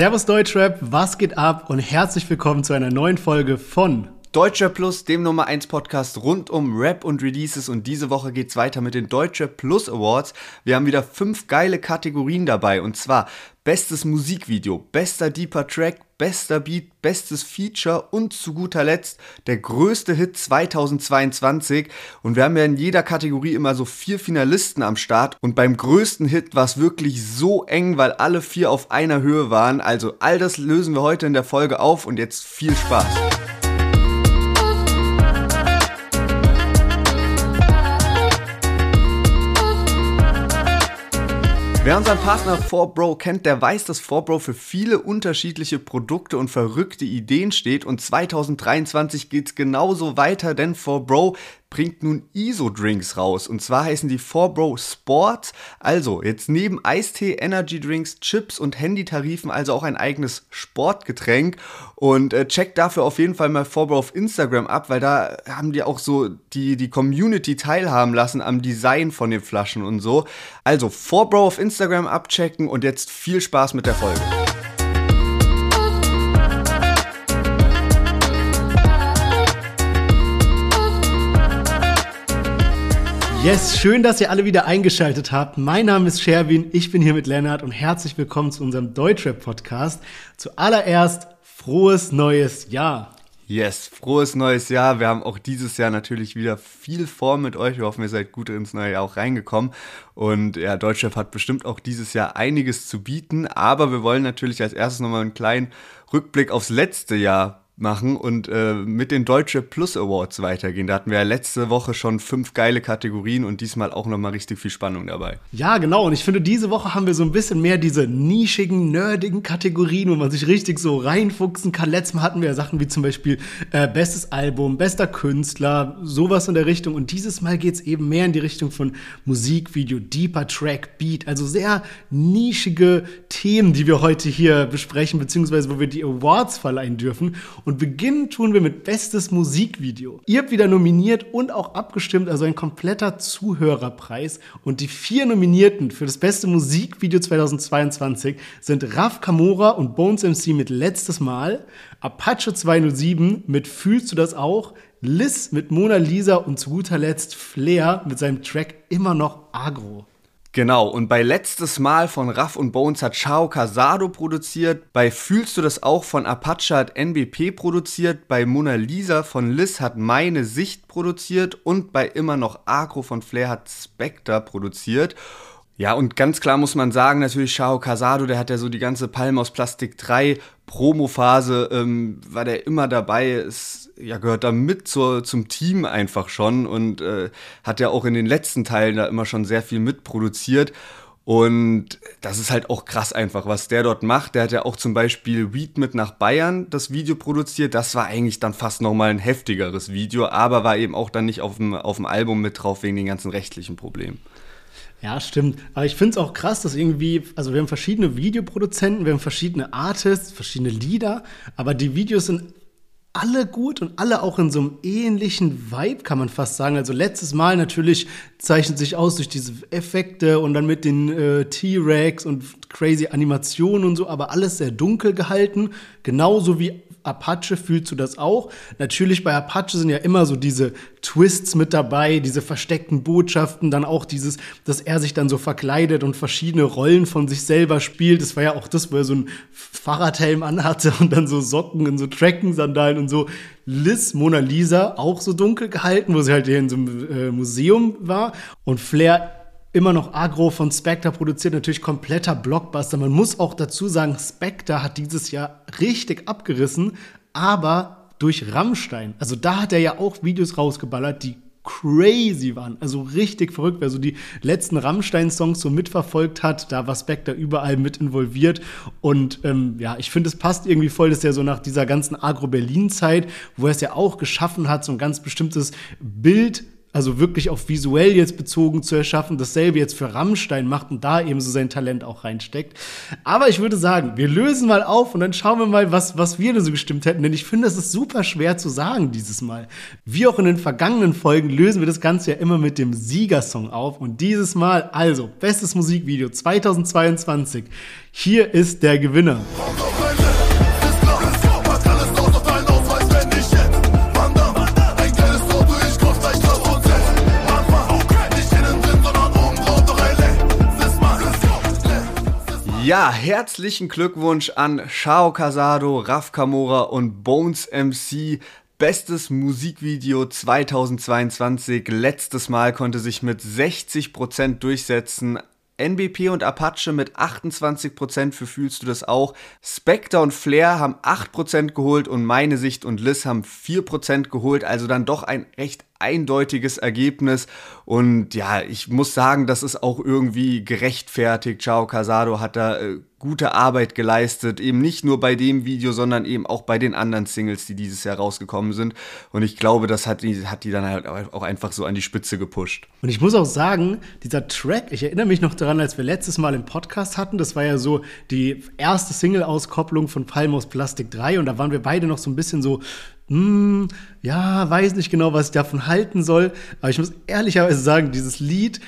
Servus Deutschrap, was geht ab und herzlich willkommen zu einer neuen Folge von Deutscher Plus, dem Nummer 1 Podcast rund um Rap und Releases und diese Woche geht's weiter mit den Deutscher Plus Awards. Wir haben wieder fünf geile Kategorien dabei und zwar bestes Musikvideo, bester Deeper Track, bester Beat, bestes Feature und zu guter Letzt der größte Hit 2022 und wir haben ja in jeder Kategorie immer so vier Finalisten am Start und beim größten Hit war es wirklich so eng, weil alle vier auf einer Höhe waren. Also all das lösen wir heute in der Folge auf und jetzt viel Spaß. Wer unseren Partner 4Bro kennt, der weiß, dass 4Bro für viele unterschiedliche Produkte und verrückte Ideen steht. Und 2023 geht's genauso weiter, denn 4Bro bringt nun ISO-Drinks raus. Und zwar heißen die 4Bro Sports. Also jetzt neben Eistee, Energy Drinks, Chips und Handytarifen also auch ein eigenes Sportgetränk. Und äh, checkt dafür auf jeden Fall mal 4Bro auf Instagram ab, weil da haben die auch so die, die Community teilhaben lassen am Design von den Flaschen und so. Also 4Bro auf Instagram abchecken und jetzt viel Spaß mit der Folge. Yes, schön, dass ihr alle wieder eingeschaltet habt. Mein Name ist Sherwin, ich bin hier mit Lennart und herzlich willkommen zu unserem Deutschrap-Podcast. Zuallererst frohes neues Jahr. Yes, frohes neues Jahr. Wir haben auch dieses Jahr natürlich wieder viel vor mit euch. Wir hoffen, ihr seid gut ins neue Jahr auch reingekommen. Und ja, Deutschrap hat bestimmt auch dieses Jahr einiges zu bieten. Aber wir wollen natürlich als erstes nochmal einen kleinen Rückblick aufs letzte Jahr machen und äh, mit den Deutsche Plus Awards weitergehen. Da hatten wir ja letzte Woche schon fünf geile Kategorien und diesmal auch nochmal richtig viel Spannung dabei. Ja, genau. Und ich finde, diese Woche haben wir so ein bisschen mehr diese nischigen, nerdigen Kategorien, wo man sich richtig so reinfuchsen kann. Letztes Mal hatten wir ja Sachen wie zum Beispiel äh, bestes Album, bester Künstler, sowas in der Richtung. Und dieses Mal geht es eben mehr in die Richtung von Musikvideo, deeper Track, Beat. Also sehr nischige Themen, die wir heute hier besprechen, beziehungsweise wo wir die Awards verleihen dürfen. Und und beginnen tun wir mit Bestes Musikvideo. Ihr habt wieder nominiert und auch abgestimmt, also ein kompletter Zuhörerpreis. Und die vier Nominierten für das beste Musikvideo 2022 sind Raf Kamora und Bones MC mit Letztes Mal, Apache 207 mit Fühlst du das auch, Liz mit Mona Lisa und zu guter Letzt Flair mit seinem Track immer noch Agro. Genau, und bei Letztes Mal von Raff und Bones hat Chao Casado produziert, bei Fühlst du das auch von Apache hat NBP produziert, bei Mona Lisa von Liz hat Meine Sicht produziert und bei Immer noch Agro von Flair hat Spectre produziert. Ja, und ganz klar muss man sagen, natürlich Chao Casado, der hat ja so die ganze Palm aus Plastik 3 Promo-Phase, ähm, war der immer dabei, ist, ja, gehört da mit zur, zum Team einfach schon und äh, hat ja auch in den letzten Teilen da immer schon sehr viel mitproduziert. Und das ist halt auch krass einfach, was der dort macht. Der hat ja auch zum Beispiel Weed mit nach Bayern das Video produziert. Das war eigentlich dann fast nochmal ein heftigeres Video, aber war eben auch dann nicht auf dem, auf dem Album mit drauf wegen den ganzen rechtlichen Problemen. Ja, stimmt. Aber ich finde es auch krass, dass irgendwie, also wir haben verschiedene Videoproduzenten, wir haben verschiedene Artists, verschiedene Lieder, aber die Videos sind alle gut und alle auch in so einem ähnlichen Vibe, kann man fast sagen. Also letztes Mal natürlich zeichnet sich aus durch diese Effekte und dann mit den äh, T-Rex und crazy Animationen und so, aber alles sehr dunkel gehalten, genauso wie Apache fühlst du das auch? Natürlich bei Apache sind ja immer so diese Twists mit dabei, diese versteckten Botschaften, dann auch dieses, dass er sich dann so verkleidet und verschiedene Rollen von sich selber spielt. Das war ja auch das, wo er so ein Fahrradhelm anhatte und dann so Socken in so Trekkensandalen und so. Liz Mona Lisa auch so dunkel gehalten, wo sie halt hier in so einem äh, Museum war. Und Flair immer noch Agro von Spectre produziert, natürlich kompletter Blockbuster. Man muss auch dazu sagen, Spectre hat dieses Jahr richtig abgerissen, aber durch Rammstein. Also da hat er ja auch Videos rausgeballert, die crazy waren. Also richtig verrückt. Wer so die letzten Rammstein-Songs so mitverfolgt hat, da war Spectre überall mit involviert. Und ähm, ja, ich finde, es passt irgendwie voll, dass er so nach dieser ganzen Agro-Berlin-Zeit, wo er es ja auch geschaffen hat, so ein ganz bestimmtes Bild also wirklich auf visuell jetzt bezogen zu erschaffen, dasselbe jetzt für Rammstein macht und da eben so sein Talent auch reinsteckt. Aber ich würde sagen, wir lösen mal auf und dann schauen wir mal, was, was wir da so gestimmt hätten, denn ich finde, es ist super schwer zu sagen dieses Mal. Wie auch in den vergangenen Folgen lösen wir das Ganze ja immer mit dem Siegersong auf und dieses Mal also bestes Musikvideo 2022. Hier ist der Gewinner. Ja, herzlichen Glückwunsch an Shao Casado, Raf Kamora und Bones MC. Bestes Musikvideo 2022. Letztes Mal konnte sich mit 60% durchsetzen. NBP und Apache mit 28% für Fühlst du das auch. Spectre und Flair haben 8% geholt und meine Sicht und Liz haben 4% geholt. Also dann doch ein recht eindeutiges Ergebnis. Und ja, ich muss sagen, das ist auch irgendwie gerechtfertigt. Ciao Casado hat da äh, gute Arbeit geleistet. Eben nicht nur bei dem Video, sondern eben auch bei den anderen Singles, die dieses Jahr rausgekommen sind. Und ich glaube, das hat die, hat die dann halt auch einfach so an die Spitze gepusht. Und ich muss auch sagen, dieser Track, ich erinnere mich noch daran, als wir letztes Mal im Podcast hatten, das war ja so die erste Single-Auskopplung von Palmos Plastik 3 und da waren wir beide noch so ein bisschen so, hm, ja, weiß nicht genau, was ich davon halten soll. Aber ich muss ehrlicherweise sagen, dieses Lied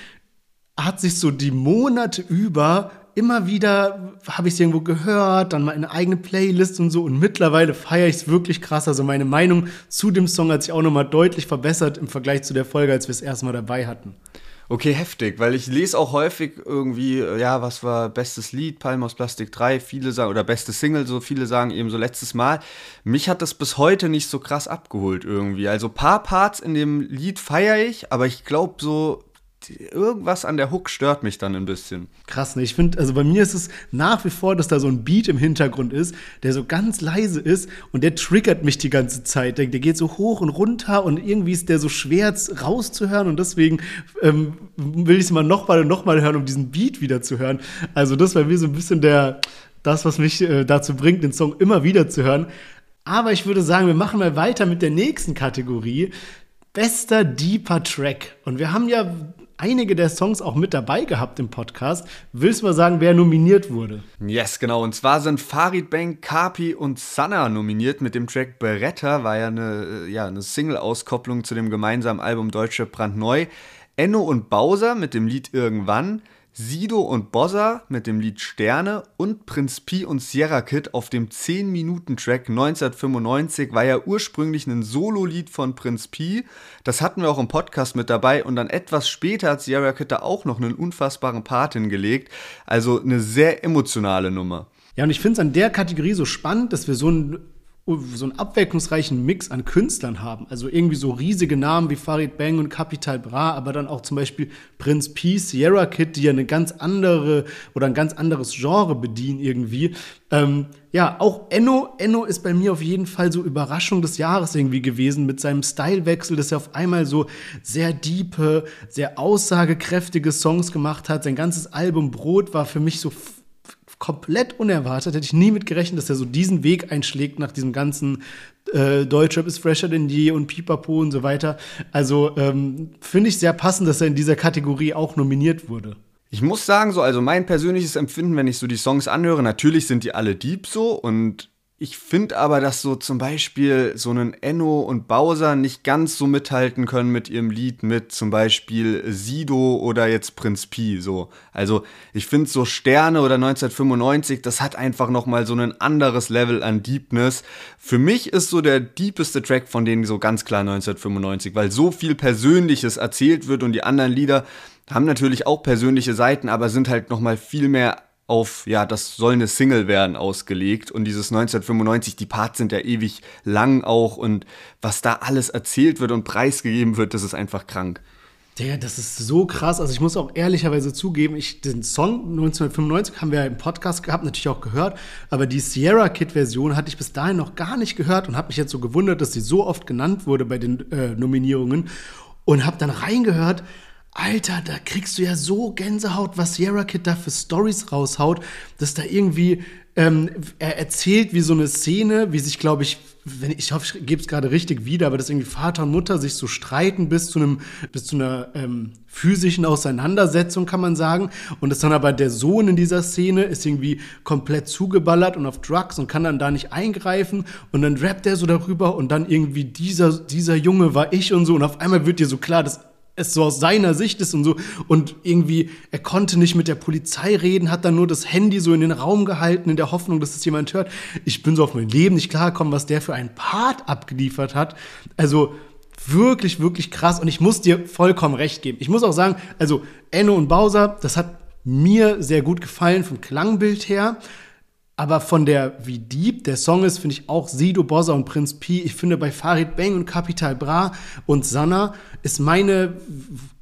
hat sich so die Monate über immer wieder habe ich es irgendwo gehört, dann mal eine eigene Playlist und so und mittlerweile feiere ich es wirklich krass. Also meine Meinung zu dem Song hat sich auch nochmal deutlich verbessert im Vergleich zu der Folge, als wir es erstmal dabei hatten. Okay, heftig, weil ich lese auch häufig irgendwie, ja, was war bestes Lied, Palm aus Plastik 3, viele sagen, oder beste Single, so viele sagen eben so letztes Mal. Mich hat das bis heute nicht so krass abgeholt irgendwie. Also paar Parts in dem Lied feiere ich, aber ich glaube so irgendwas an der Hook stört mich dann ein bisschen. Krass, ne? Ich finde, also bei mir ist es nach wie vor, dass da so ein Beat im Hintergrund ist, der so ganz leise ist und der triggert mich die ganze Zeit. Der, der geht so hoch und runter und irgendwie ist der so schwer rauszuhören und deswegen ähm, will ich es mal nochmal und nochmal hören, um diesen Beat wieder zu hören. Also das war mir so ein bisschen der, das, was mich äh, dazu bringt, den Song immer wieder zu hören. Aber ich würde sagen, wir machen mal weiter mit der nächsten Kategorie. Bester Deeper Track. Und wir haben ja einige der Songs auch mit dabei gehabt im Podcast. Willst du mal sagen, wer nominiert wurde? Yes, genau. Und zwar sind Farid Bang, Kapi und Sanna nominiert mit dem Track Beretta. War ja eine, ja, eine Single-Auskopplung zu dem gemeinsamen Album Deutsche brandneu. Enno und Bowser mit dem Lied Irgendwann. Sido und Bossa mit dem Lied Sterne und Prinz Pi und Sierra Kid auf dem 10-Minuten-Track 1995 war ja ursprünglich ein Solo-Lied von Prinz Pi. Das hatten wir auch im Podcast mit dabei und dann etwas später hat Sierra Kid da auch noch einen unfassbaren Part hingelegt. Also eine sehr emotionale Nummer. Ja, und ich finde es an der Kategorie so spannend, dass wir so ein so einen abwechslungsreichen Mix an Künstlern haben. Also irgendwie so riesige Namen wie Farid Bang und Capital Bra, aber dann auch zum Beispiel Prince P, Sierra Kid, die ja eine ganz andere oder ein ganz anderes Genre bedienen irgendwie. Ähm, ja, auch Enno. Enno ist bei mir auf jeden Fall so Überraschung des Jahres irgendwie gewesen mit seinem Stylewechsel, dass er auf einmal so sehr diepe, sehr aussagekräftige Songs gemacht hat. Sein ganzes Album Brot war für mich so komplett unerwartet. Hätte ich nie mit gerechnet, dass er so diesen Weg einschlägt nach diesem ganzen äh, Deutschrap ist fresher denn je und Pipapo und so weiter. Also ähm, finde ich sehr passend, dass er in dieser Kategorie auch nominiert wurde. Ich muss sagen, so, also mein persönliches Empfinden, wenn ich so die Songs anhöre, natürlich sind die alle deep so und ich finde aber, dass so zum Beispiel so einen Enno und Bowser nicht ganz so mithalten können mit ihrem Lied mit zum Beispiel Sido oder jetzt Prinz Pi. So. Also ich finde so Sterne oder 1995, das hat einfach nochmal so ein anderes Level an Deepness. Für mich ist so der deepeste Track von denen so ganz klar 1995, weil so viel Persönliches erzählt wird und die anderen Lieder haben natürlich auch persönliche Seiten, aber sind halt nochmal viel mehr auf, ja, das soll eine Single werden ausgelegt. Und dieses 1995, die Parts sind ja ewig lang auch. Und was da alles erzählt wird und preisgegeben wird, das ist einfach krank. Der, das ist so krass. Also ich muss auch ehrlicherweise zugeben, ich, den Song 1995 haben wir ja im Podcast gehabt, natürlich auch gehört, aber die Sierra Kid Version hatte ich bis dahin noch gar nicht gehört und habe mich jetzt so gewundert, dass sie so oft genannt wurde bei den äh, Nominierungen und habe dann reingehört Alter, da kriegst du ja so Gänsehaut, was Sierra Kid da für Stories raushaut, dass da irgendwie ähm, er erzählt wie so eine Szene, wie sich, glaube ich, wenn ich, hoffe, ich gebe es gerade richtig wieder, aber dass irgendwie Vater und Mutter sich so streiten bis zu einem, bis zu einer ähm, physischen Auseinandersetzung, kann man sagen. Und dass dann aber der Sohn in dieser Szene ist irgendwie komplett zugeballert und auf Drugs und kann dann da nicht eingreifen. Und dann rappt er so darüber und dann irgendwie dieser, dieser Junge war ich und so. Und auf einmal wird dir so klar, dass es so aus seiner Sicht ist und so. Und irgendwie, er konnte nicht mit der Polizei reden, hat dann nur das Handy so in den Raum gehalten, in der Hoffnung, dass es jemand hört. Ich bin so auf mein Leben nicht klargekommen, was der für einen Part abgeliefert hat. Also wirklich, wirklich krass. Und ich muss dir vollkommen recht geben. Ich muss auch sagen, also Enno und Bowser, das hat mir sehr gut gefallen vom Klangbild her. Aber von der, wie deep der Song ist, finde ich auch Sido, Bozza und Prinz P. Ich finde bei Farid Bang und Capital Bra und Sanna ist meine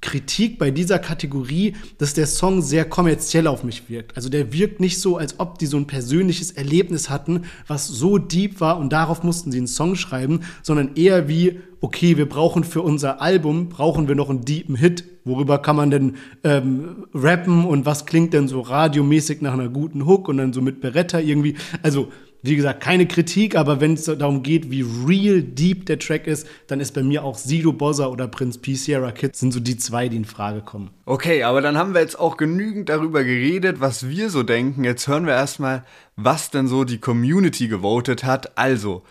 Kritik bei dieser Kategorie, dass der Song sehr kommerziell auf mich wirkt. Also der wirkt nicht so, als ob die so ein persönliches Erlebnis hatten, was so deep war und darauf mussten sie einen Song schreiben, sondern eher wie, okay, wir brauchen für unser Album, brauchen wir noch einen deepen Hit. Worüber kann man denn ähm, rappen und was klingt denn so radiomäßig nach einer guten Hook und dann so mit Beretta irgendwie. Also wie gesagt, keine Kritik, aber wenn es darum geht, wie real deep der Track ist, dann ist bei mir auch Sido Bozza oder Prinz P. Sierra Kid sind so die zwei, die in Frage kommen. Okay, aber dann haben wir jetzt auch genügend darüber geredet, was wir so denken. Jetzt hören wir erstmal, was denn so die Community gewotet hat. Also,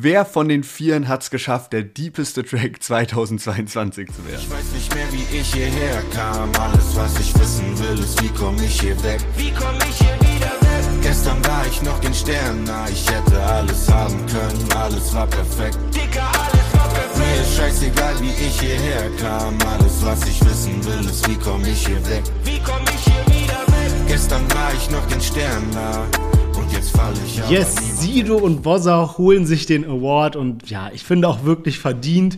Wer von den Vieren hat es geschafft, der deepeste Track 2022 zu werden? Ich weiß nicht mehr, wie ich hierher kam. Alles, was ich wissen will, ist, wie komm ich hier weg? Wie komm ich hier wieder weg? Gestern war ich noch den Sternen nah. Ich hätte alles haben können, alles war perfekt. Dicker, alles war perfekt. Mir ist scheißegal, wie ich hierher kam. Alles, was ich wissen will, ist, wie komm ich hier weg? Wie komm ich hier wieder weg? Gestern war ich noch den Sternen nah. Yes, Sido und Bozza holen sich den Award und ja, ich finde auch wirklich verdient.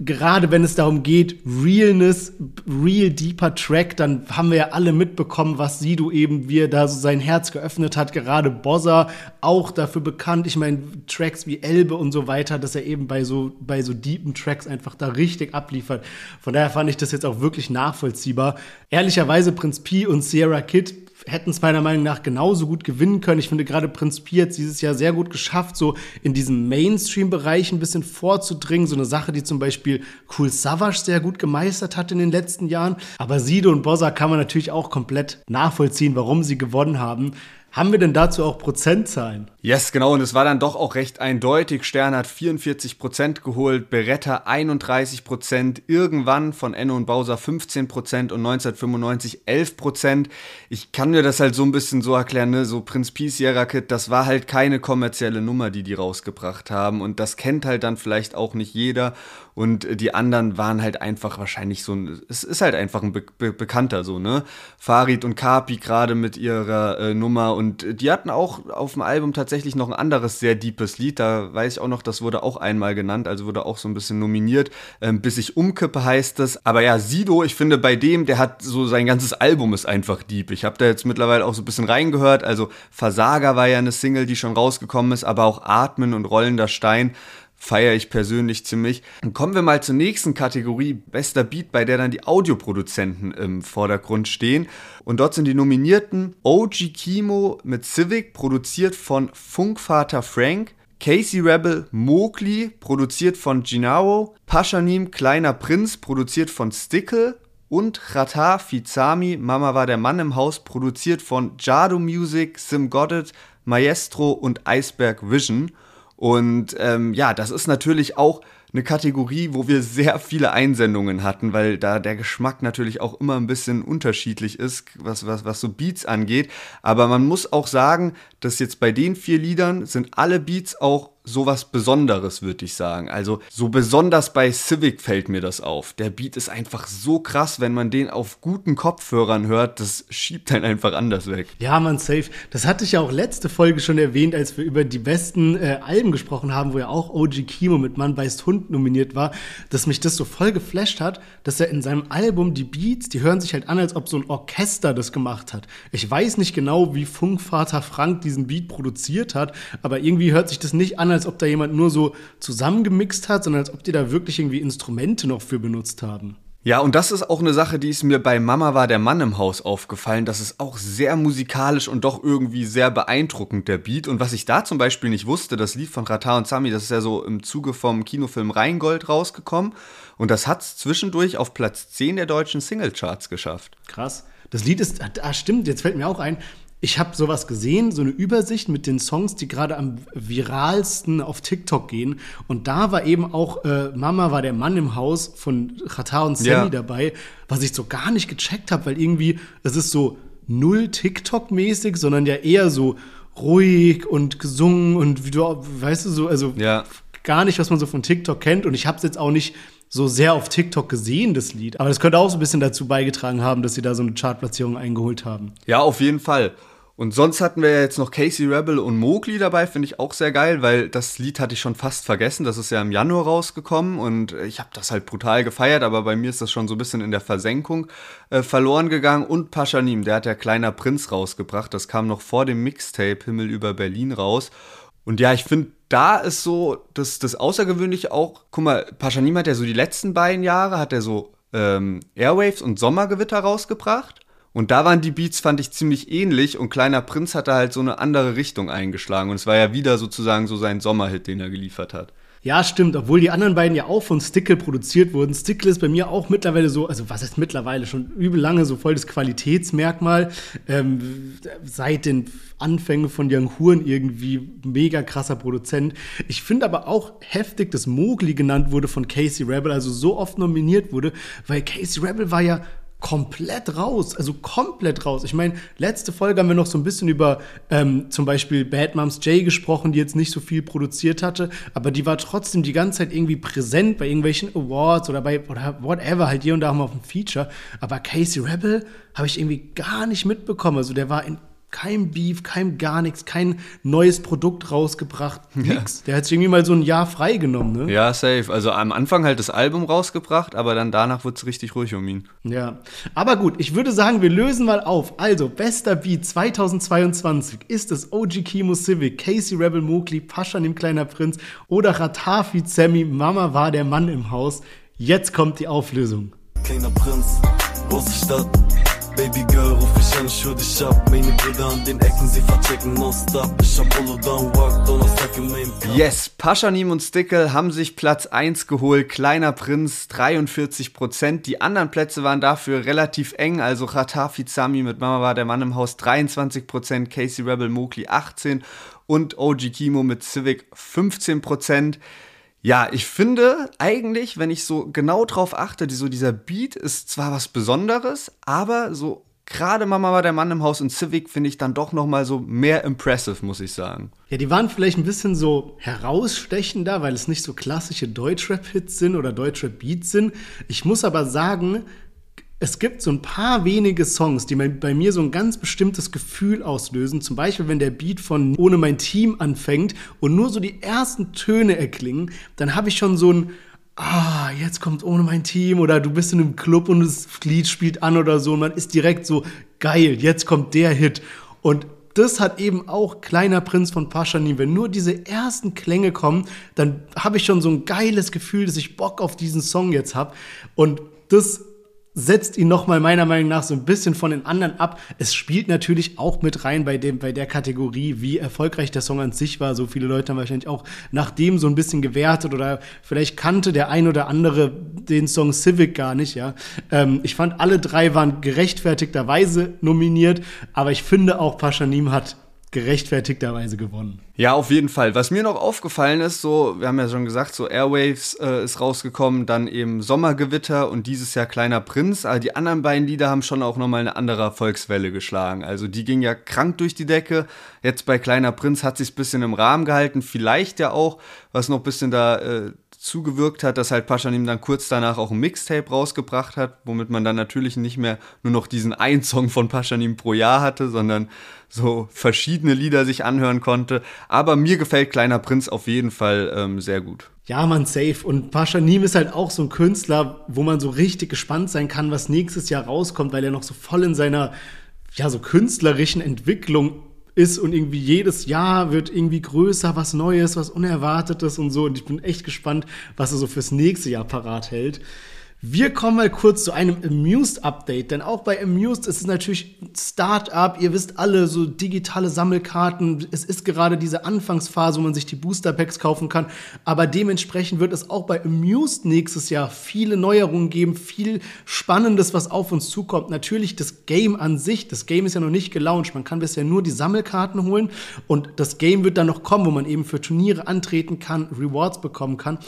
Gerade wenn es darum geht, Realness, real deeper Track, dann haben wir ja alle mitbekommen, was Sido eben, wie er da so sein Herz geöffnet hat. Gerade Bozza auch dafür bekannt. Ich meine, Tracks wie Elbe und so weiter, dass er eben bei so, bei so deepen Tracks einfach da richtig abliefert. Von daher fand ich das jetzt auch wirklich nachvollziehbar. Ehrlicherweise Prinz P und Sierra Kid hätten es meiner Meinung nach genauso gut gewinnen können. Ich finde gerade Prinz Pi hat dieses Jahr sehr gut geschafft, so in diesem Mainstream-Bereich ein bisschen vorzudringen. So eine Sache, die zum Beispiel Cool Savage sehr gut gemeistert hat in den letzten Jahren. Aber Sido und Bossa kann man natürlich auch komplett nachvollziehen, warum sie gewonnen haben. Haben wir denn dazu auch Prozentzahlen? Yes, genau. Und es war dann doch auch recht eindeutig. Stern hat 44 Prozent geholt, Beretta 31 Prozent, irgendwann von Enno und Bowser 15 Prozent und 1995 11 Prozent. Ich kann mir das halt so ein bisschen so erklären, ne? so Prinz P. Sierra Kid, das war halt keine kommerzielle Nummer, die die rausgebracht haben. Und das kennt halt dann vielleicht auch nicht jeder. Und die anderen waren halt einfach wahrscheinlich so ein, es ist halt einfach ein Be Be Bekannter so, ne? Farid und Kapi gerade mit ihrer äh, Nummer und die hatten auch auf dem Album tatsächlich noch ein anderes sehr deepes Lied, da weiß ich auch noch, das wurde auch einmal genannt, also wurde auch so ein bisschen nominiert, ähm, bis ich umkippe heißt es. Aber ja, Sido, ich finde bei dem, der hat so sein ganzes Album ist einfach deep. Ich habe da jetzt mittlerweile auch so ein bisschen reingehört, also Versager war ja eine Single, die schon rausgekommen ist, aber auch Atmen und Rollender Stein feiere ich persönlich ziemlich. Dann kommen wir mal zur nächsten Kategorie, bester Beat, bei der dann die Audioproduzenten im Vordergrund stehen. Und dort sind die Nominierten OG Kimo mit Civic, produziert von Funkvater Frank, Casey Rebel Mowgli, produziert von Ginaro, Paschanim Kleiner Prinz, produziert von Stickle und Rata Fizami, Mama war der Mann im Haus, produziert von Jado Music, Sim Goddard, Maestro und Iceberg Vision. Und ähm, ja, das ist natürlich auch eine Kategorie, wo wir sehr viele Einsendungen hatten, weil da der Geschmack natürlich auch immer ein bisschen unterschiedlich ist, was, was, was so Beats angeht. Aber man muss auch sagen, dass jetzt bei den vier Liedern sind alle Beats auch sowas Besonderes, würde ich sagen. Also so besonders bei Civic fällt mir das auf. Der Beat ist einfach so krass, wenn man den auf guten Kopfhörern hört, das schiebt einen einfach anders weg. Ja, man, safe. Das hatte ich ja auch letzte Folge schon erwähnt, als wir über die besten äh, Alben gesprochen haben, wo ja auch OG Kimo mit Mann beißt Hund nominiert war, dass mich das so voll geflasht hat, dass er in seinem Album die Beats, die hören sich halt an, als ob so ein Orchester das gemacht hat. Ich weiß nicht genau, wie Funkvater Frank diesen Beat produziert hat, aber irgendwie hört sich das nicht an, als ob da jemand nur so zusammengemixt hat, sondern als ob die da wirklich irgendwie Instrumente noch für benutzt haben. Ja, und das ist auch eine Sache, die ist mir bei Mama war der Mann im Haus aufgefallen. Das ist auch sehr musikalisch und doch irgendwie sehr beeindruckend, der Beat. Und was ich da zum Beispiel nicht wusste, das Lied von Rata und Sami, das ist ja so im Zuge vom Kinofilm Rheingold rausgekommen. Und das hat es zwischendurch auf Platz 10 der deutschen Singlecharts geschafft. Krass. Das Lied ist, ah, stimmt, jetzt fällt mir auch ein, ich habe sowas gesehen, so eine Übersicht mit den Songs, die gerade am viralsten auf TikTok gehen. Und da war eben auch äh, Mama war der Mann im Haus von Chata und Sammy ja. dabei, was ich so gar nicht gecheckt habe, weil irgendwie es ist so null TikTok-mäßig, sondern ja eher so ruhig und gesungen und wie du, weißt du, so, also ja. gar nicht, was man so von TikTok kennt. Und ich habe es jetzt auch nicht so sehr auf TikTok gesehen, das Lied. Aber das könnte auch so ein bisschen dazu beigetragen haben, dass sie da so eine Chartplatzierung eingeholt haben. Ja, auf jeden Fall. Und sonst hatten wir jetzt noch Casey Rebel und Mowgli dabei, finde ich auch sehr geil, weil das Lied hatte ich schon fast vergessen. Das ist ja im Januar rausgekommen und ich habe das halt brutal gefeiert, aber bei mir ist das schon so ein bisschen in der Versenkung äh, verloren gegangen. Und Paschanim, der hat ja Kleiner Prinz rausgebracht. Das kam noch vor dem Mixtape Himmel über Berlin raus. Und ja, ich finde, da ist so das, das Außergewöhnliche auch, guck mal, Paschanim hat ja so die letzten beiden Jahre, hat er so ähm, Airwaves und Sommergewitter rausgebracht. Und da waren die Beats, fand ich, ziemlich ähnlich und Kleiner Prinz hatte halt so eine andere Richtung eingeschlagen. Und es war ja wieder sozusagen so sein Sommerhit, den er geliefert hat. Ja, stimmt, obwohl die anderen beiden ja auch von Stickle produziert wurden. Stickle ist bei mir auch mittlerweile so, also was ist mittlerweile schon übel lange so voll das Qualitätsmerkmal. Ähm, seit den Anfängen von Young Huren irgendwie mega krasser Produzent. Ich finde aber auch heftig, dass Mowgli genannt wurde von Casey Rebel, also so oft nominiert wurde, weil Casey Rebel war ja komplett raus, also komplett raus. Ich meine, letzte Folge haben wir noch so ein bisschen über ähm, zum Beispiel Bad Moms J gesprochen, die jetzt nicht so viel produziert hatte, aber die war trotzdem die ganze Zeit irgendwie präsent bei irgendwelchen Awards oder bei oder whatever, halt hier und da wir auf dem Feature. Aber Casey Rebel habe ich irgendwie gar nicht mitbekommen. Also der war in kein Beef, kein gar nichts, kein neues Produkt rausgebracht, nix. Ja. Der hat sich irgendwie mal so ein Jahr freigenommen, ne? Ja, safe. Also am Anfang halt das Album rausgebracht, aber dann danach wurde es richtig ruhig um ihn. Ja. Aber gut, ich würde sagen, wir lösen mal auf. Also, bester Beat 2022 ist es OG Kimo Civic, Casey Rebel Mowgli, Pascha dem Kleiner Prinz oder Ratafi Sammy, Mama war der Mann im Haus. Jetzt kommt die Auflösung. Kleiner Prinz, große Stadt. Baby Girl, ruf ich an, schwör dich ab. Meine Brüder an den Ecken, sie verchecken nonstop. Ich hab Polo down, walk, Donnerstag im Main Yes, Paschanim und Stickle haben sich Platz 1 geholt. Kleiner Prinz, 43%. Die anderen Plätze waren dafür relativ eng. Also Ratafi Zami mit Mama war der Mann im Haus, 23%. Casey Rebel Mokli, 18%. Und OG Kimo mit Civic, 15%. Ja, ich finde eigentlich, wenn ich so genau drauf achte, die, so dieser Beat ist zwar was Besonderes, aber so gerade Mama war der Mann im Haus und Civic finde ich dann doch noch mal so mehr impressive, muss ich sagen. Ja, die waren vielleicht ein bisschen so herausstechender, weil es nicht so klassische Deutschrap-Hits sind oder Deutschrap-Beats sind. Ich muss aber sagen, es gibt so ein paar wenige Songs, die bei mir so ein ganz bestimmtes Gefühl auslösen. Zum Beispiel, wenn der Beat von Ohne mein Team anfängt und nur so die ersten Töne erklingen, dann habe ich schon so ein Ah, jetzt kommt ohne mein Team oder du bist in einem Club und das Lied spielt an oder so und man ist direkt so geil, jetzt kommt der Hit. Und das hat eben auch Kleiner Prinz von Paschanim. Wenn nur diese ersten Klänge kommen, dann habe ich schon so ein geiles Gefühl, dass ich Bock auf diesen Song jetzt habe. Und das setzt ihn nochmal meiner Meinung nach so ein bisschen von den anderen ab. Es spielt natürlich auch mit rein bei dem, bei der Kategorie, wie erfolgreich der Song an sich war. So viele Leute haben wahrscheinlich auch nach dem so ein bisschen gewertet oder vielleicht kannte der ein oder andere den Song Civic gar nicht, ja. Ähm, ich fand, alle drei waren gerechtfertigterweise nominiert, aber ich finde auch Paschanim hat gerechtfertigterweise gewonnen. Ja, auf jeden Fall. Was mir noch aufgefallen ist, so, wir haben ja schon gesagt, so Airwaves äh, ist rausgekommen, dann eben Sommergewitter und dieses Jahr Kleiner Prinz. Aber die anderen beiden Lieder haben schon auch nochmal eine andere Erfolgswelle geschlagen. Also die ging ja krank durch die Decke. Jetzt bei Kleiner Prinz hat sich ein bisschen im Rahmen gehalten. Vielleicht ja auch, was noch ein bisschen da äh, zugewirkt hat, dass halt Paschanim dann kurz danach auch ein Mixtape rausgebracht hat, womit man dann natürlich nicht mehr nur noch diesen einen Song von Paschanim pro Jahr hatte, sondern so verschiedene Lieder sich anhören konnte. Aber mir gefällt Kleiner Prinz auf jeden Fall ähm, sehr gut. Ja, man, safe. Und Paschanim ist halt auch so ein Künstler, wo man so richtig gespannt sein kann, was nächstes Jahr rauskommt, weil er noch so voll in seiner, ja, so künstlerischen Entwicklung ist und irgendwie jedes Jahr wird irgendwie größer, was Neues, was Unerwartetes und so. Und ich bin echt gespannt, was er so fürs nächste Jahr parat hält. Wir kommen mal kurz zu einem Amused-Update, denn auch bei Amused ist es natürlich Start-up. Ihr wisst alle, so digitale Sammelkarten. Es ist gerade diese Anfangsphase, wo man sich die Booster-Packs kaufen kann. Aber dementsprechend wird es auch bei Amused nächstes Jahr viele Neuerungen geben, viel Spannendes, was auf uns zukommt. Natürlich das Game an sich. Das Game ist ja noch nicht gelauncht. Man kann bisher nur die Sammelkarten holen und das Game wird dann noch kommen, wo man eben für Turniere antreten kann, Rewards bekommen kann.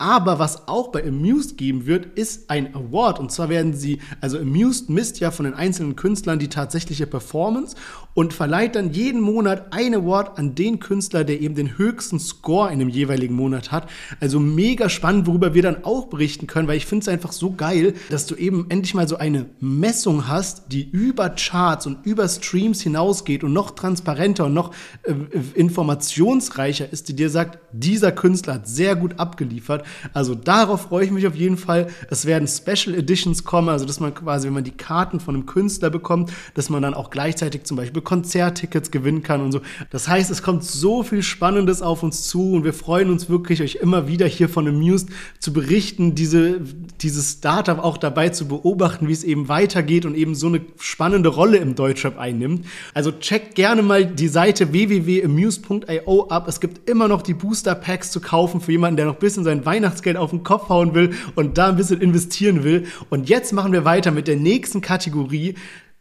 Aber was auch bei Amused geben wird, ist ein Award. Und zwar werden sie, also Amused misst ja von den einzelnen Künstlern die tatsächliche Performance und verleiht dann jeden Monat ein Award an den Künstler, der eben den höchsten Score in dem jeweiligen Monat hat. Also mega spannend, worüber wir dann auch berichten können, weil ich finde es einfach so geil, dass du eben endlich mal so eine Messung hast, die über Charts und über Streams hinausgeht und noch transparenter und noch äh, informationsreicher ist, die dir sagt, dieser Künstler hat sehr gut abgeliefert. Also darauf freue ich mich auf jeden Fall. Es werden Special Editions kommen, also dass man quasi, wenn man die Karten von einem Künstler bekommt, dass man dann auch gleichzeitig zum Beispiel Konzerttickets gewinnen kann und so. Das heißt, es kommt so viel Spannendes auf uns zu und wir freuen uns wirklich, euch immer wieder hier von Amused zu berichten, diese, dieses Startup auch dabei zu beobachten, wie es eben weitergeht und eben so eine spannende Rolle im Deutschrap einnimmt. Also checkt gerne mal die Seite www.amuse.io ab. Es gibt immer noch die Booster Packs zu kaufen für jemanden, der noch ein bisschen sein Weihnachten Weihnachtsgeld auf den Kopf hauen will und da ein bisschen investieren will. Und jetzt machen wir weiter mit der nächsten Kategorie.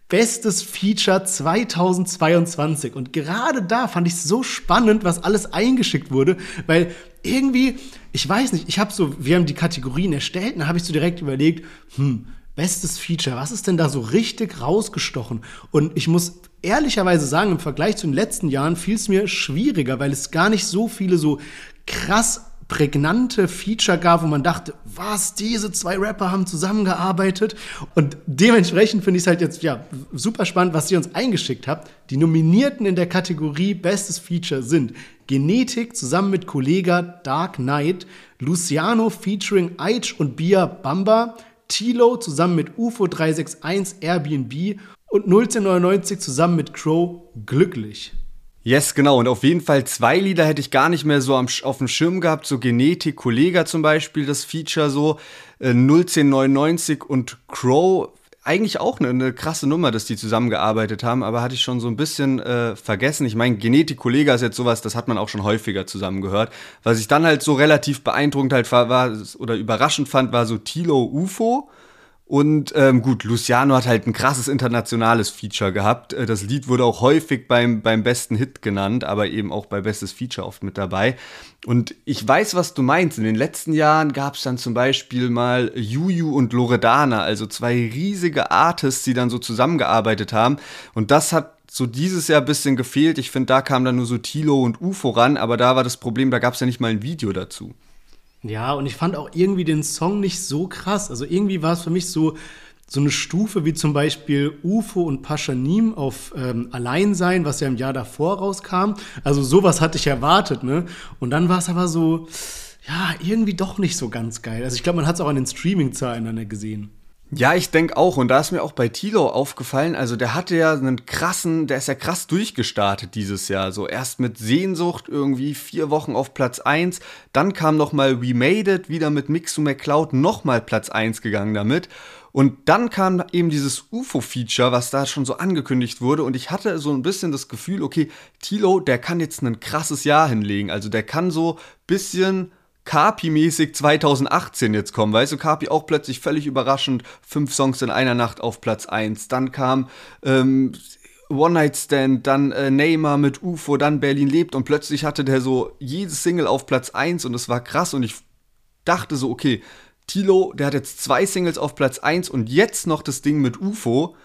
Bestes Feature 2022. Und gerade da fand ich es so spannend, was alles eingeschickt wurde, weil irgendwie, ich weiß nicht, ich habe so, wir haben die Kategorien erstellt und da habe ich so direkt überlegt, hm, bestes Feature, was ist denn da so richtig rausgestochen? Und ich muss ehrlicherweise sagen, im Vergleich zu den letzten Jahren fiel es mir schwieriger, weil es gar nicht so viele so krass prägnante Feature gab, wo man dachte, was, diese zwei Rapper haben zusammengearbeitet. Und dementsprechend finde ich es halt jetzt ja super spannend, was ihr uns eingeschickt habt. Die Nominierten in der Kategorie Bestes Feature sind Genetik zusammen mit Kollega Dark Knight, Luciano featuring Aitch und Bia Bamba, Tilo zusammen mit UFO 361 Airbnb und 1999 zusammen mit Crow Glücklich. Yes, genau. Und auf jeden Fall zwei Lieder hätte ich gar nicht mehr so am, auf dem Schirm gehabt. So Genetik, Kollega zum Beispiel, das Feature so. Äh, 01099 und Crow. Eigentlich auch eine, eine, krasse Nummer, dass die zusammengearbeitet haben, aber hatte ich schon so ein bisschen äh, vergessen. Ich meine, Genetik, Kollega ist jetzt sowas, das hat man auch schon häufiger zusammengehört. Was ich dann halt so relativ beeindruckend halt war, war oder überraschend fand, war so Tilo UFO und ähm, gut, Luciano hat halt ein krasses internationales Feature gehabt. Äh, das Lied wurde auch häufig beim, beim besten Hit genannt, aber eben auch bei bestes Feature oft mit dabei. Und ich weiß, was du meinst. In den letzten Jahren gab es dann zum Beispiel mal Juju und Loredana, also zwei riesige Artists, die dann so zusammengearbeitet haben. Und das hat so dieses Jahr ein bisschen gefehlt. Ich finde, da kam dann nur so Tilo und UFO ran, aber da war das Problem, da gab es ja nicht mal ein Video dazu. Ja, und ich fand auch irgendwie den Song nicht so krass. Also irgendwie war es für mich so, so eine Stufe wie zum Beispiel UFO und Paschanim auf ähm, Alleinsein, was ja im Jahr davor rauskam. Also sowas hatte ich erwartet, ne? Und dann war es aber so, ja, irgendwie doch nicht so ganz geil. Also ich glaube, man hat es auch an den Streaming-Zahlen dann gesehen. Ja, ich denke auch. Und da ist mir auch bei Tilo aufgefallen, also der hatte ja einen krassen, der ist ja krass durchgestartet dieses Jahr. So erst mit Sehnsucht irgendwie vier Wochen auf Platz eins, Dann kam nochmal We Made It, wieder mit Mixu McCloud nochmal Platz eins gegangen damit. Und dann kam eben dieses UFO-Feature, was da schon so angekündigt wurde. Und ich hatte so ein bisschen das Gefühl, okay, Tilo, der kann jetzt ein krasses Jahr hinlegen. Also der kann so bisschen Carpi-mäßig 2018 jetzt kommen. Weißt du, Carpi auch plötzlich völlig überraschend, fünf Songs in einer Nacht auf Platz 1. Dann kam ähm, One Night Stand, dann äh, Neymar mit UFO, dann Berlin lebt und plötzlich hatte der so jedes Single auf Platz 1 und es war krass und ich dachte so, okay, Tilo, der hat jetzt zwei Singles auf Platz 1 und jetzt noch das Ding mit UFO.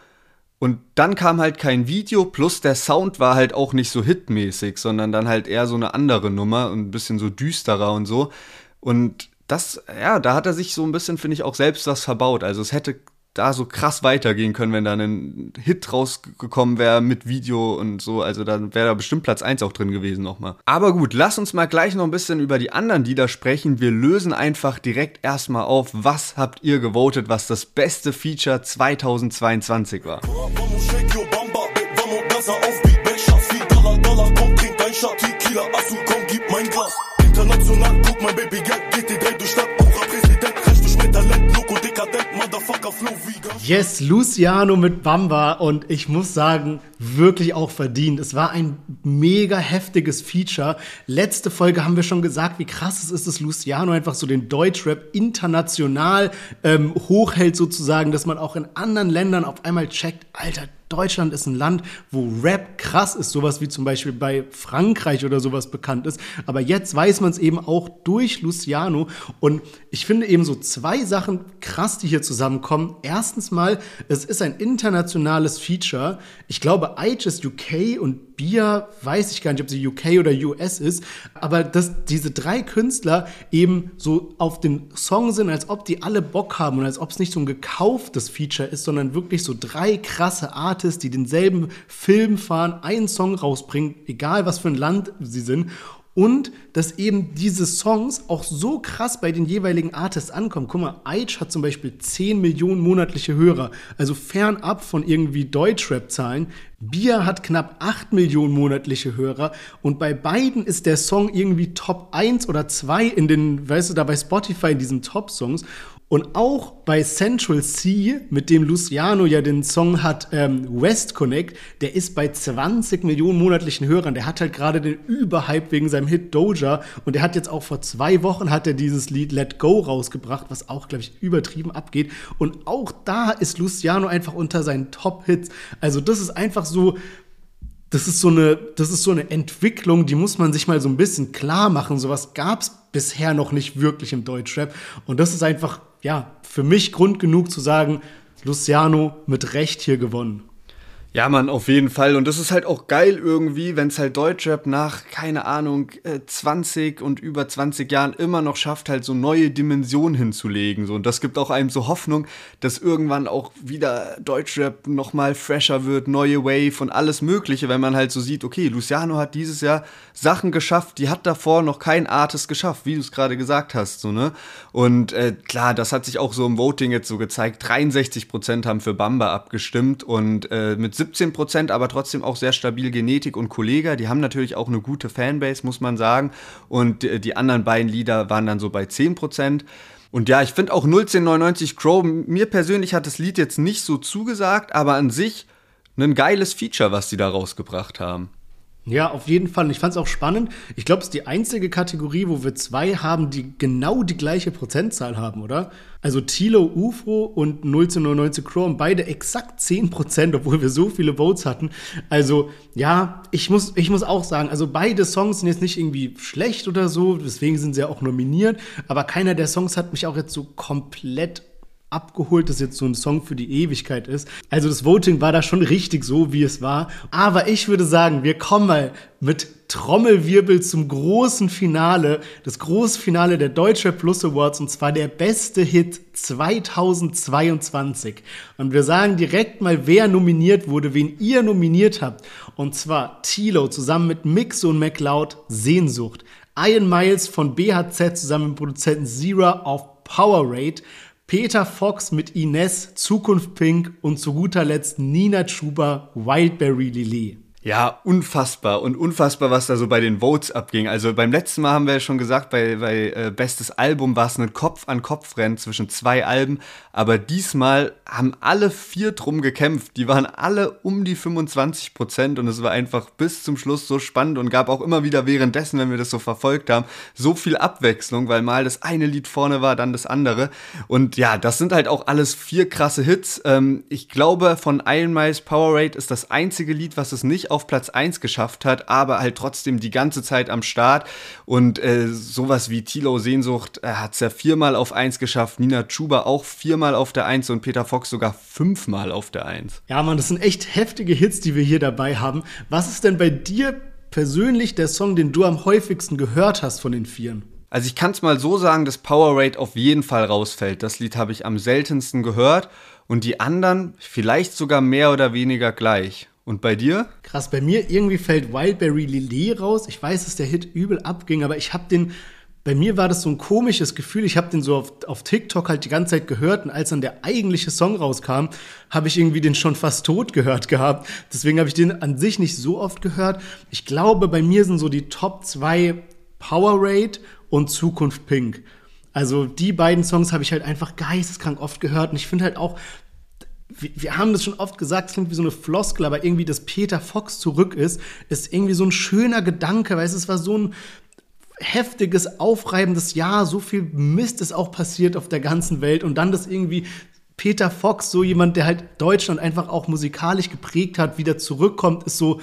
Und dann kam halt kein Video, plus der Sound war halt auch nicht so hitmäßig, sondern dann halt eher so eine andere Nummer und ein bisschen so düsterer und so. Und das, ja, da hat er sich so ein bisschen, finde ich, auch selbst was verbaut. Also es hätte da so krass weitergehen können, wenn da ein Hit rausgekommen wäre mit Video und so. Also dann wäre da bestimmt Platz 1 auch drin gewesen nochmal. Aber gut, lass uns mal gleich noch ein bisschen über die anderen Lieder sprechen. Wir lösen einfach direkt erstmal auf, was habt ihr gewotet, was das beste Feature 2022 war. International, Yes, Luciano mit Bamba und ich muss sagen, wirklich auch verdient. Es war ein mega heftiges Feature. Letzte Folge haben wir schon gesagt, wie krass es ist, dass Luciano einfach so den Deutschrap international ähm, hochhält sozusagen, dass man auch in anderen Ländern auf einmal checkt, Alter, Deutschland ist ein Land, wo Rap krass ist, sowas wie zum Beispiel bei Frankreich oder sowas bekannt ist. Aber jetzt weiß man es eben auch durch Luciano. Und ich finde eben so zwei Sachen krass, die hier zusammenkommen. Erstens mal, es ist ein internationales Feature. Ich glaube, Age ist UK und Bia, weiß ich gar nicht, ob sie UK oder US ist. Aber dass diese drei Künstler eben so auf den Song sind, als ob die alle Bock haben und als ob es nicht so ein gekauftes Feature ist, sondern wirklich so drei krasse Artists, die denselben Film fahren, einen Song rausbringen, egal was für ein Land sie sind. Und dass eben diese Songs auch so krass bei den jeweiligen Artists ankommen. Guck mal, Aitch hat zum Beispiel 10 Millionen monatliche Hörer, also fernab von irgendwie Deutschrap-Zahlen. Bia hat knapp 8 Millionen monatliche Hörer und bei beiden ist der Song irgendwie Top 1 oder 2 in den, weißt du, da bei Spotify in diesen Top-Songs. Und auch bei Central C, mit dem Luciano ja den Song hat, ähm, West Connect, der ist bei 20 Millionen monatlichen Hörern. Der hat halt gerade den Überhype wegen seinem Hit Doja. Und der hat jetzt auch vor zwei Wochen hat er dieses Lied Let Go rausgebracht, was auch, glaube ich, übertrieben abgeht. Und auch da ist Luciano einfach unter seinen Top-Hits. Also das ist einfach so, das ist so eine, das ist so eine Entwicklung, die muss man sich mal so ein bisschen klar machen. Sowas gab es bisher noch nicht wirklich im Deutschrap. Und das ist einfach ja, für mich Grund genug zu sagen, Luciano mit Recht hier gewonnen. Ja, Mann, auf jeden Fall. Und das ist halt auch geil irgendwie, wenn es halt Deutschrap nach, keine Ahnung, 20 äh, und über 20 Jahren immer noch schafft, halt so neue Dimensionen hinzulegen. So. Und das gibt auch einem so Hoffnung, dass irgendwann auch wieder Deutschrap nochmal fresher wird, neue Wave und alles Mögliche, wenn man halt so sieht, okay, Luciano hat dieses Jahr Sachen geschafft, die hat davor noch kein Artist geschafft, wie du es gerade gesagt hast. So, ne? Und äh, klar, das hat sich auch so im Voting jetzt so gezeigt. 63% haben für Bamba abgestimmt und äh, mit 17 Prozent, aber trotzdem auch sehr stabil Genetik und Kollega. Die haben natürlich auch eine gute Fanbase, muss man sagen. Und die anderen beiden Lieder waren dann so bei 10 Prozent. Und ja, ich finde auch 01099 Crow, mir persönlich hat das Lied jetzt nicht so zugesagt, aber an sich ein geiles Feature, was die da rausgebracht haben. Ja, auf jeden Fall. Ich fand es auch spannend. Ich glaube, es ist die einzige Kategorie, wo wir zwei haben, die genau die gleiche Prozentzahl haben, oder? Also Tilo UFO und 099 Chrome, beide exakt 10 Prozent, obwohl wir so viele Votes hatten. Also, ja, ich muss, ich muss auch sagen, also beide Songs sind jetzt nicht irgendwie schlecht oder so, deswegen sind sie ja auch nominiert. Aber keiner der Songs hat mich auch jetzt so komplett abgeholt, dass jetzt so ein Song für die Ewigkeit ist. Also das Voting war da schon richtig so, wie es war. Aber ich würde sagen, wir kommen mal mit Trommelwirbel zum großen Finale, das große Finale der Deutsche Plus Awards und zwar der beste Hit 2022. Und wir sagen direkt mal, wer nominiert wurde, wen ihr nominiert habt. Und zwar Tilo zusammen mit Mix und McLeod Sehnsucht. Ian Miles von BHZ zusammen mit Produzenten Zera auf Power Rate. Peter Fox mit Ines, Zukunft Pink und zu guter Letzt Nina Chuba, Wildberry Lily. Ja, unfassbar und unfassbar, was da so bei den Votes abging. Also beim letzten Mal haben wir ja schon gesagt, bei, bei äh, Bestes Album war es ein Kopf-an-Kopf-Rennen zwischen zwei Alben, aber diesmal haben alle vier drum gekämpft. Die waren alle um die 25 Prozent und es war einfach bis zum Schluss so spannend und gab auch immer wieder währenddessen, wenn wir das so verfolgt haben, so viel Abwechslung, weil mal das eine Lied vorne war, dann das andere. Und ja, das sind halt auch alles vier krasse Hits. Ähm, ich glaube, von Iron Mice Power Rate ist das einzige Lied, was es nicht auf Platz 1 geschafft hat, aber halt trotzdem die ganze Zeit am Start. Und äh, sowas wie Tilo Sehnsucht äh, hat es ja viermal auf 1 geschafft, Nina Chuba auch viermal auf der 1 und Peter Fox sogar fünfmal auf der 1. Ja, Mann, das sind echt heftige Hits, die wir hier dabei haben. Was ist denn bei dir persönlich der Song, den du am häufigsten gehört hast von den Vieren? Also ich kann es mal so sagen, dass Power Rate auf jeden Fall rausfällt. Das Lied habe ich am seltensten gehört und die anderen vielleicht sogar mehr oder weniger gleich. Und bei dir? Krass, bei mir irgendwie fällt Wildberry Lillet raus. Ich weiß, dass der Hit übel abging, aber ich habe den, bei mir war das so ein komisches Gefühl. Ich habe den so auf, auf TikTok halt die ganze Zeit gehört und als dann der eigentliche Song rauskam, habe ich irgendwie den schon fast tot gehört gehabt. Deswegen habe ich den an sich nicht so oft gehört. Ich glaube, bei mir sind so die Top 2 Power Rate und Zukunft Pink. Also die beiden Songs habe ich halt einfach geisteskrank oft gehört und ich finde halt auch, wir, haben das schon oft gesagt, es klingt wie so eine Floskel, aber irgendwie, dass Peter Fox zurück ist, ist irgendwie so ein schöner Gedanke, weil es war so ein heftiges, aufreibendes Jahr, so viel Mist ist auch passiert auf der ganzen Welt und dann das irgendwie Peter Fox, so jemand, der halt Deutschland einfach auch musikalisch geprägt hat, wieder zurückkommt, ist so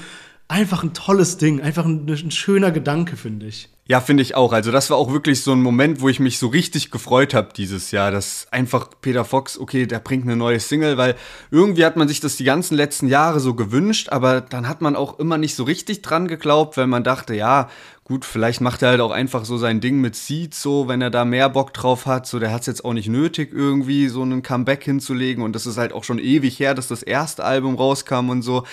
einfach ein tolles Ding, einfach ein, ein schöner Gedanke, finde ich. Ja, finde ich auch. Also das war auch wirklich so ein Moment, wo ich mich so richtig gefreut habe dieses Jahr, dass einfach Peter Fox, okay, der bringt eine neue Single, weil irgendwie hat man sich das die ganzen letzten Jahre so gewünscht, aber dann hat man auch immer nicht so richtig dran geglaubt, weil man dachte, ja, gut, vielleicht macht er halt auch einfach so sein Ding mit Seed so, wenn er da mehr Bock drauf hat, so der hat es jetzt auch nicht nötig irgendwie so einen Comeback hinzulegen und das ist halt auch schon ewig her, dass das erste Album rauskam und so.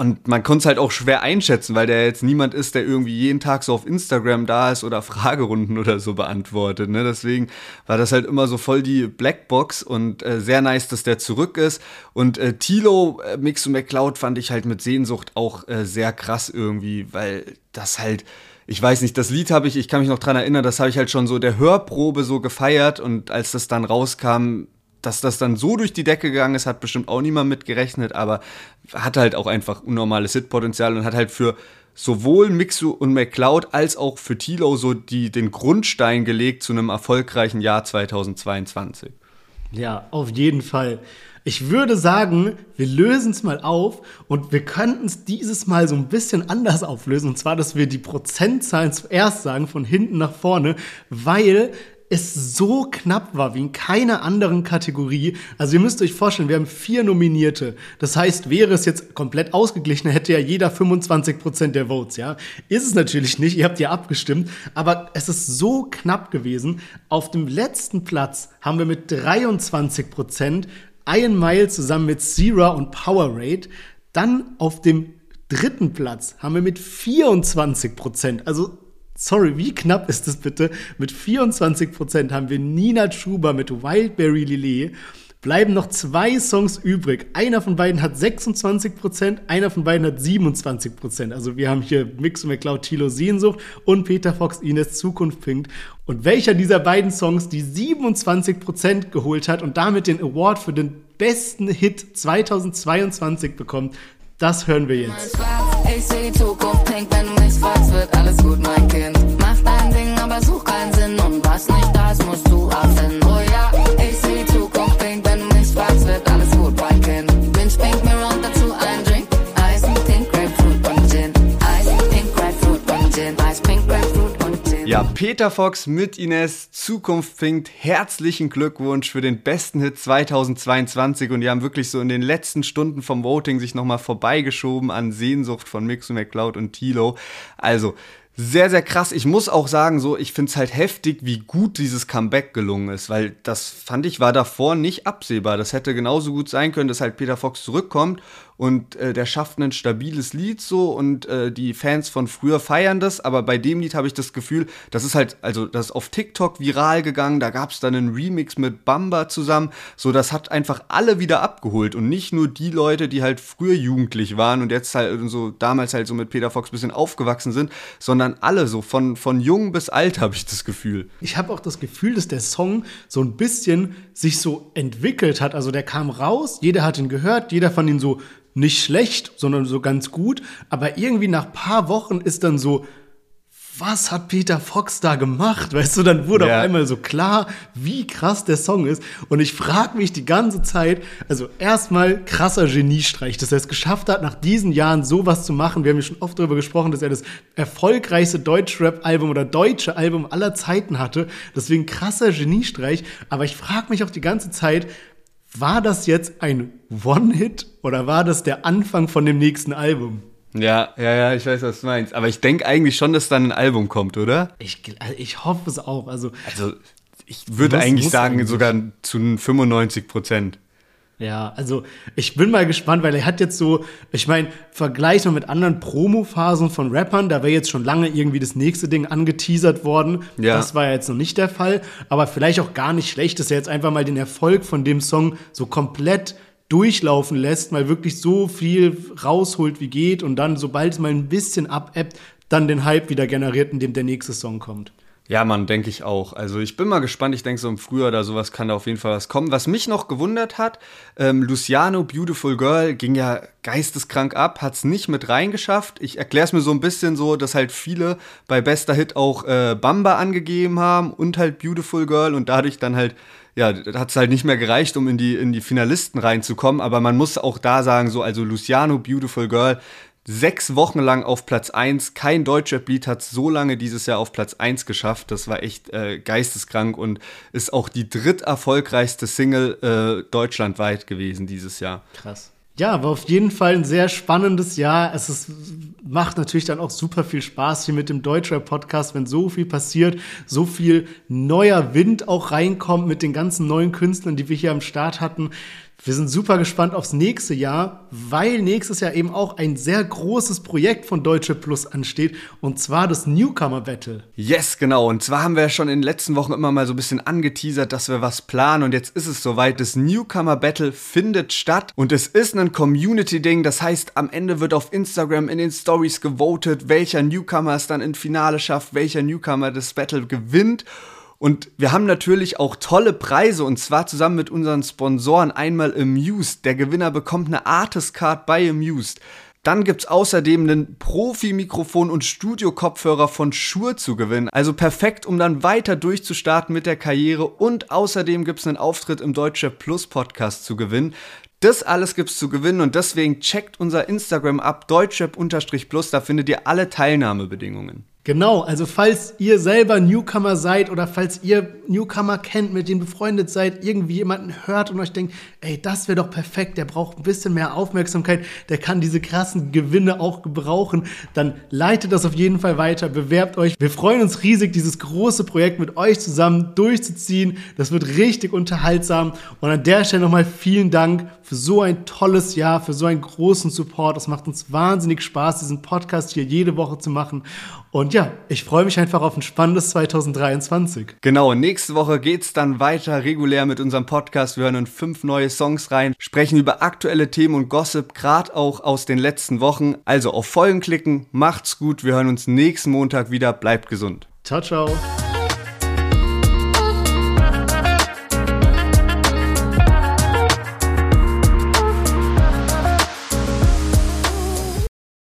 Und man konnte es halt auch schwer einschätzen, weil der jetzt niemand ist, der irgendwie jeden Tag so auf Instagram da ist oder Fragerunden oder so beantwortet. Ne? Deswegen war das halt immer so voll die Blackbox und äh, sehr nice, dass der zurück ist. Und äh, Tilo, äh, Mix und McCloud fand ich halt mit Sehnsucht auch äh, sehr krass irgendwie, weil das halt ich weiß nicht, das Lied habe ich, ich kann mich noch dran erinnern, das habe ich halt schon so der Hörprobe so gefeiert und als das dann rauskam, dass das dann so durch die Decke gegangen ist, hat bestimmt auch niemand mitgerechnet, aber hat halt auch einfach unnormales Hitpotenzial und hat halt für sowohl Mixu und McCloud als auch für Tilo so die, den Grundstein gelegt zu einem erfolgreichen Jahr 2022. Ja, auf jeden Fall. Ich würde sagen, wir lösen es mal auf und wir könnten es dieses Mal so ein bisschen anders auflösen. Und zwar, dass wir die Prozentzahlen zuerst sagen, von hinten nach vorne, weil es so knapp war wie in keiner anderen Kategorie. Also ihr müsst euch vorstellen, wir haben vier Nominierte. Das heißt, wäre es jetzt komplett ausgeglichen, hätte ja jeder 25 Prozent der Votes, ja. Ist es natürlich nicht, ihr habt ja abgestimmt, aber es ist so knapp gewesen. Auf dem letzten Platz haben wir mit 23 Prozent Iron Mile zusammen mit Zera und Powerade. Dann auf dem dritten Platz haben wir mit 24 Prozent, also Sorry, wie knapp ist das bitte? Mit 24 Prozent haben wir Nina Schuber mit Wildberry Lillet. Bleiben noch zwei Songs übrig. Einer von beiden hat 26 Prozent, einer von beiden hat 27 Prozent. Also wir haben hier Mix McCloud Tilo Sehnsucht und Peter Fox Ines Zukunft pinkt. Und welcher dieser beiden Songs die 27 Prozent geholt hat und damit den Award für den besten Hit 2022 bekommt, das hören wir jetzt. Ich sehe die Zukunft pink, wenn wird alles gut, mein Kind. Mach dein Ding, aber such keinen Sinn und was nicht da ist, musst Ja, Peter Fox mit Ines, Zukunft pinkt. Herzlichen Glückwunsch für den besten Hit 2022 und die haben wirklich so in den letzten Stunden vom Voting sich nochmal vorbeigeschoben an Sehnsucht von Mix und McCloud und Tilo. Also, sehr, sehr krass. Ich muss auch sagen, so, ich finde es halt heftig, wie gut dieses Comeback gelungen ist, weil das fand ich war davor nicht absehbar. Das hätte genauso gut sein können, dass halt Peter Fox zurückkommt und äh, der schafft ein stabiles Lied so und äh, die Fans von früher feiern das, aber bei dem Lied habe ich das Gefühl, das ist halt, also das ist auf TikTok viral gegangen, da gab es dann einen Remix mit Bamba zusammen, so das hat einfach alle wieder abgeholt. Und nicht nur die Leute, die halt früher jugendlich waren und jetzt halt so damals halt so mit Peter Fox bisschen aufgewachsen sind, sondern alle so von, von jung bis alt habe ich das Gefühl. Ich habe auch das Gefühl, dass der Song so ein bisschen sich so entwickelt hat, also der kam raus, jeder hat ihn gehört, jeder fand ihn so nicht schlecht, sondern so ganz gut. Aber irgendwie nach paar Wochen ist dann so, was hat Peter Fox da gemacht? Weißt du, dann wurde ja. auf einmal so klar, wie krass der Song ist. Und ich frage mich die ganze Zeit, also erstmal krasser Geniestreich, dass er es geschafft hat, nach diesen Jahren sowas zu machen. Wir haben ja schon oft darüber gesprochen, dass er das erfolgreichste Deutschrap-Album oder deutsche Album aller Zeiten hatte. Deswegen krasser Geniestreich. Aber ich frage mich auch die ganze Zeit, war das jetzt ein One-Hit oder war das der Anfang von dem nächsten Album? Ja, ja, ja, ich weiß, was du meinst. Aber ich denke eigentlich schon, dass dann ein Album kommt, oder? Ich, also ich hoffe es auch. Also, also ich würde eigentlich sagen, eigentlich. sogar zu 95 Prozent. Ja, also ich bin mal gespannt, weil er hat jetzt so, ich meine, Vergleich noch mit anderen Promo-Phasen von Rappern, da wäre jetzt schon lange irgendwie das nächste Ding angeteasert worden. Ja. Das war ja jetzt noch nicht der Fall, aber vielleicht auch gar nicht schlecht, dass er jetzt einfach mal den Erfolg von dem Song so komplett durchlaufen lässt, mal wirklich so viel rausholt wie geht und dann, sobald es mal ein bisschen abebbt, dann den Hype wieder generiert, indem der nächste Song kommt. Ja, man, denke ich auch. Also ich bin mal gespannt. Ich denke, so im Frühjahr oder sowas kann da auf jeden Fall was kommen. Was mich noch gewundert hat, ähm, Luciano Beautiful Girl ging ja geisteskrank ab, hat es nicht mit reingeschafft. Ich erkläre es mir so ein bisschen so, dass halt viele bei Bester Hit auch äh, Bamba angegeben haben und halt Beautiful Girl und dadurch dann halt ja, hat es halt nicht mehr gereicht, um in die, in die Finalisten reinzukommen. Aber man muss auch da sagen, so, also Luciano, Beautiful Girl, sechs Wochen lang auf Platz 1. Kein deutscher Lied hat so lange dieses Jahr auf Platz 1 geschafft. Das war echt äh, geisteskrank und ist auch die dritterfolgreichste Single äh, deutschlandweit gewesen dieses Jahr. Krass. Ja, war auf jeden Fall ein sehr spannendes Jahr. Es ist, macht natürlich dann auch super viel Spaß hier mit dem Deutschrap-Podcast, wenn so viel passiert, so viel neuer Wind auch reinkommt mit den ganzen neuen Künstlern, die wir hier am Start hatten. Wir sind super gespannt aufs nächste Jahr, weil nächstes Jahr eben auch ein sehr großes Projekt von Deutsche Plus ansteht und zwar das Newcomer Battle. Yes, genau. Und zwar haben wir ja schon in den letzten Wochen immer mal so ein bisschen angeteasert, dass wir was planen und jetzt ist es soweit. Das Newcomer Battle findet statt und es ist ein Community-Ding. Das heißt, am Ende wird auf Instagram in den Stories gewotet, welcher Newcomer es dann ins Finale schafft, welcher Newcomer das Battle gewinnt. Und wir haben natürlich auch tolle Preise und zwar zusammen mit unseren Sponsoren einmal Amused. Der Gewinner bekommt eine Artist Card bei Amused. Dann gibt es außerdem einen Profi-Mikrofon und Studio-Kopfhörer von Shure zu gewinnen. Also perfekt, um dann weiter durchzustarten mit der Karriere. Und außerdem gibt es einen Auftritt im Deutsche Plus Podcast zu gewinnen. Das alles gibt es zu gewinnen und deswegen checkt unser Instagram ab, deutschrap-plus, da findet ihr alle Teilnahmebedingungen. Genau, also falls ihr selber Newcomer seid oder falls ihr Newcomer kennt, mit denen befreundet seid, irgendwie jemanden hört und euch denkt, ey, das wäre doch perfekt, der braucht ein bisschen mehr Aufmerksamkeit, der kann diese krassen Gewinne auch gebrauchen, dann leitet das auf jeden Fall weiter, bewerbt euch. Wir freuen uns riesig, dieses große Projekt mit euch zusammen durchzuziehen. Das wird richtig unterhaltsam und an der Stelle nochmal vielen Dank für so ein tolles Jahr, für so einen großen Support. Es macht uns wahnsinnig Spaß, diesen Podcast hier jede Woche zu machen. Und ja, ich freue mich einfach auf ein spannendes 2023. Genau, nächste Woche geht es dann weiter regulär mit unserem Podcast. Wir hören in fünf neue Songs rein, sprechen über aktuelle Themen und Gossip, gerade auch aus den letzten Wochen. Also auf Folgen klicken, macht's gut. Wir hören uns nächsten Montag wieder. Bleibt gesund. Ciao, ciao.